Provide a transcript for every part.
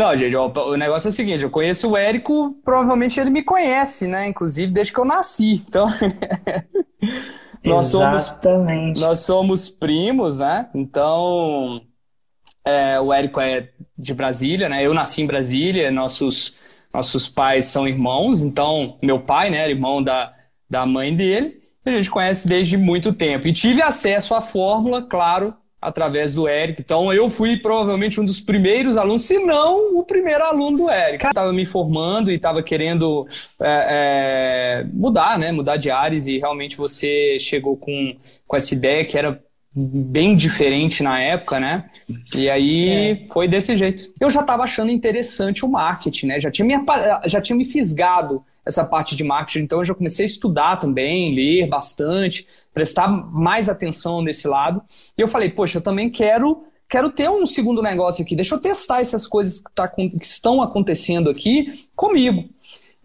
Não, gente, o, o negócio é o seguinte, eu conheço o Érico, provavelmente ele me conhece, né? Inclusive desde que eu nasci. Então, nós Exatamente. somos nós somos primos, né? Então, é, o Érico é de Brasília, né? Eu nasci em Brasília, nossos nossos pais são irmãos, então meu pai, né, era irmão da, da mãe dele, a gente conhece desde muito tempo. E tive acesso à fórmula, claro, através do Eric. Então eu fui provavelmente um dos primeiros alunos, se não o primeiro aluno do Eric. Estava me formando e estava querendo é, é, mudar, né? Mudar de áreas e realmente você chegou com, com essa ideia que era bem diferente na época, né? E aí é. foi desse jeito. Eu já estava achando interessante o marketing, né? Já tinha me, já tinha me fisgado essa parte de marketing. Então eu já comecei a estudar também, ler bastante, prestar mais atenção nesse lado. E eu falei, poxa, eu também quero quero ter um segundo negócio aqui. Deixa eu testar essas coisas que, tá, que estão acontecendo aqui comigo.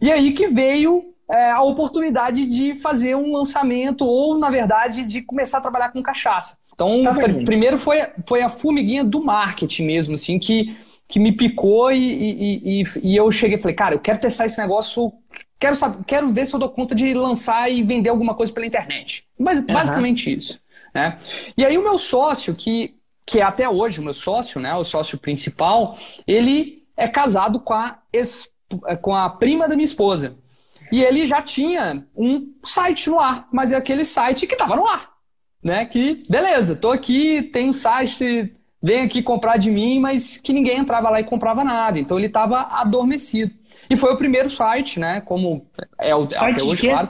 E aí que veio é, a oportunidade de fazer um lançamento ou, na verdade, de começar a trabalhar com cachaça. Então, tá pr primeiro foi, foi a formiguinha do marketing mesmo, assim, que, que me picou e, e, e, e eu cheguei e falei, cara, eu quero testar esse negócio Quero, saber, quero ver se eu dou conta de lançar e vender alguma coisa pela internet. Mas, uhum. Basicamente isso. Né? E aí o meu sócio, que, que é até hoje o meu sócio, né, o sócio principal, ele é casado com a, ex, com a prima da minha esposa. E ele já tinha um site no ar, mas é aquele site que estava no ar. Né? Que, beleza, tô aqui, tem um site, vem aqui comprar de mim, mas que ninguém entrava lá e comprava nada. Então ele estava adormecido. E foi o primeiro site, né? Como é o site até hoje, claro,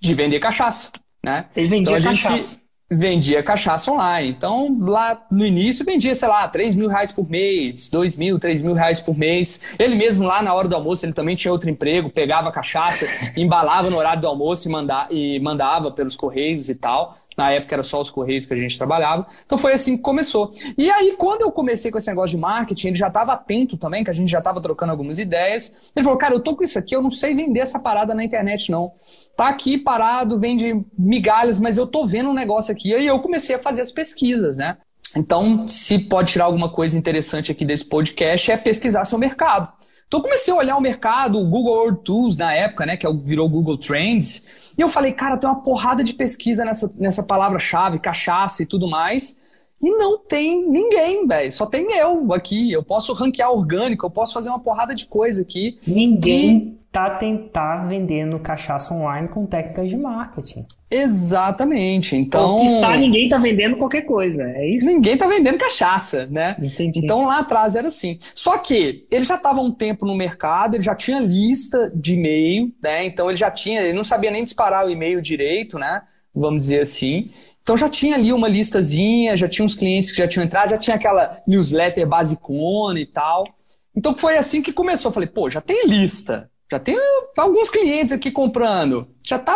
de vender cachaça. Né? Ele vendia então, cachaça. vendia cachaça online. Então, lá no início, vendia, sei lá, 3 mil reais por mês, 2 mil, 3 mil reais por mês. Ele mesmo, lá na hora do almoço, ele também tinha outro emprego, pegava cachaça, embalava no horário do almoço e, manda e mandava pelos correios e tal. Na época era só os correios que a gente trabalhava. Então foi assim que começou. E aí, quando eu comecei com esse negócio de marketing, ele já estava atento também, que a gente já estava trocando algumas ideias. Ele falou: Cara, eu tô com isso aqui, eu não sei vender essa parada na internet, não. Tá aqui parado, vende migalhas, mas eu tô vendo um negócio aqui. E aí eu comecei a fazer as pesquisas, né? Então, se pode tirar alguma coisa interessante aqui desse podcast, é pesquisar seu mercado. Então, comecei a olhar o mercado, o Google World Tools na época, né, que é virou Google Trends, e eu falei, cara, tem uma porrada de pesquisa nessa, nessa palavra-chave, cachaça e tudo mais. E não tem ninguém, velho. Só tem eu aqui. Eu posso ranquear orgânico, eu posso fazer uma porrada de coisa aqui. Ninguém tá tentar vendendo cachaça online com técnicas de marketing. Exatamente. Então, que está ninguém tá vendendo qualquer coisa, é isso? Ninguém tá vendendo cachaça, né? Entendi. Então lá atrás era assim. Só que ele já estava um tempo no mercado, ele já tinha lista de e-mail, né? Então ele já tinha, ele não sabia nem disparar o e-mail direito, né? Vamos dizer assim. Então já tinha ali uma listazinha, já tinha uns clientes que já tinham entrado, já tinha aquela newsletter basicona e tal. Então foi assim que começou. Eu falei, pô, já tem lista, já tem alguns clientes aqui comprando. Já tá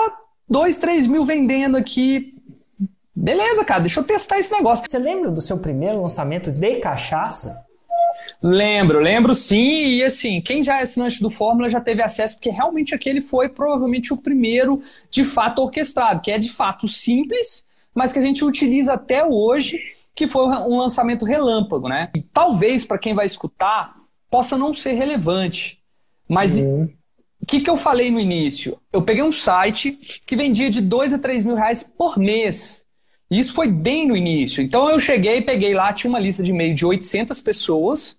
2, 3 mil vendendo aqui. Beleza, cara, deixa eu testar esse negócio. Você lembra do seu primeiro lançamento de cachaça? Lembro, lembro sim. E assim, quem já é assinante do Fórmula já teve acesso, porque realmente aquele foi provavelmente o primeiro de fato orquestrado, que é de fato simples, mas que a gente utiliza até hoje, que foi um lançamento relâmpago, né? E talvez para quem vai escutar possa não ser relevante, mas uhum. O que, que eu falei no início? Eu peguei um site que vendia de 2 a 3 mil reais por mês. Isso foi bem no início. Então eu cheguei, peguei lá, tinha uma lista de e-mail de 800 pessoas,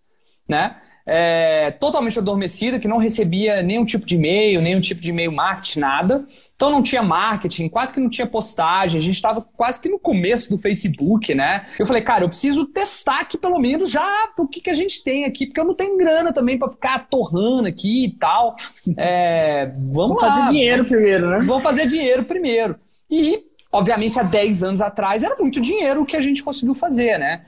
né? É, totalmente adormecida, que não recebia nenhum tipo de e-mail, nenhum tipo de e-mail marketing, nada. Então não tinha marketing, quase que não tinha postagem, a gente estava quase que no começo do Facebook, né? Eu falei, cara, eu preciso testar aqui pelo menos já o que, que a gente tem aqui, porque eu não tenho grana também para ficar torrando aqui e tal. É, vamos, lá. fazer dinheiro primeiro, né? Vamos fazer dinheiro primeiro. E, obviamente, há 10 anos atrás era muito dinheiro o que a gente conseguiu fazer, né?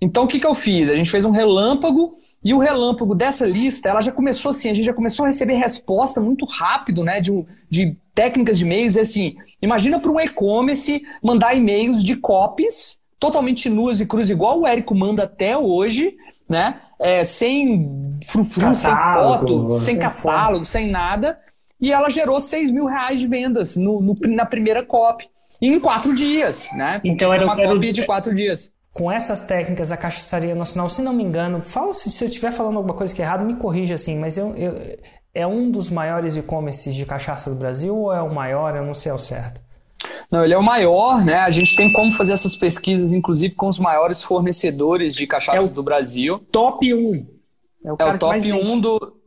Então o que, que eu fiz? A gente fez um relâmpago e o relâmpago dessa lista, ela já começou assim, a gente já começou a receber resposta muito rápido, né, de, de técnicas de e-mails, é assim, imagina para um e-commerce mandar e-mails de copies totalmente nuas e cruz, igual o Érico manda até hoje, né, é, sem frufru, sem foto, sem, sem catálogo, foto. sem nada, e ela gerou 6 mil reais de vendas no, no, na primeira copy, em quatro dias, né, então era uma quero... copy de quatro dias. com essas técnicas a Cachaçaria Nacional, se não me engano, fala se, se eu estiver falando alguma coisa que é errado, me corrija assim, mas eu, eu é um dos maiores e-commerces de cachaça do Brasil ou é o maior? Eu não sei ao certo. Não, ele é o maior, né? A gente tem como fazer essas pesquisas, inclusive, com os maiores fornecedores de cachaça é do Brasil. Top 1. É o, é o top 1 do,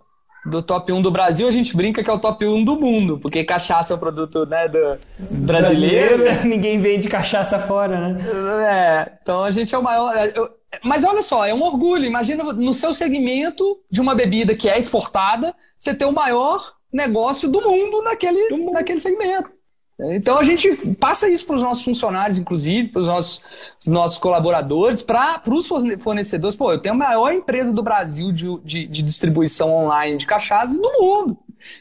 do top 1 do Brasil, a gente brinca que é o top 1 do mundo, porque cachaça é o produto né, do brasileiro. brasileiro. Ninguém vende cachaça fora, né? É, então a gente é o maior. É, mas olha só, é um orgulho. Imagina no seu segmento de uma bebida que é exportada, você ter o maior negócio do mundo naquele, do mundo. naquele segmento. Então a gente passa isso para os nossos funcionários, inclusive, para os nossos, nossos colaboradores, para os fornecedores. Pô, eu tenho a maior empresa do Brasil de, de, de distribuição online de cachaças do mundo.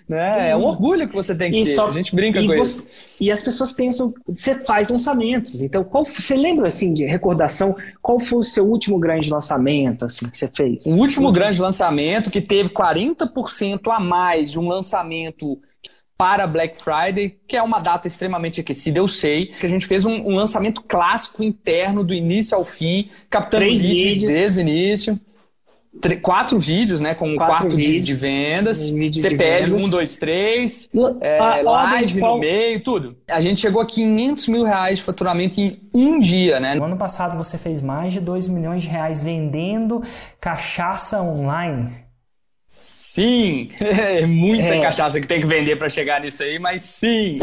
Né? É um orgulho que você tem que e ter. Só, a gente brinca com você, isso. E as pessoas pensam, você faz lançamentos. Então, qual, você lembra assim de recordação? Qual foi o seu último grande lançamento assim que você fez? O último grande lançamento que teve 40% a mais de um lançamento para Black Friday, que é uma data extremamente aquecida, eu sei, que a gente fez um, um lançamento clássico interno do início ao fim, captando Três vídeos desde o início. quatro vídeos, né? Com quatro quarto de, de, vendas, um CPL de 1, 2, 3, é, live no meio, tudo. A gente chegou a 500 mil reais de faturamento em um dia, né? No ano passado você fez mais de 2 milhões de reais vendendo cachaça online. Sim, é muita é. cachaça que tem que vender para chegar nisso aí, mas sim.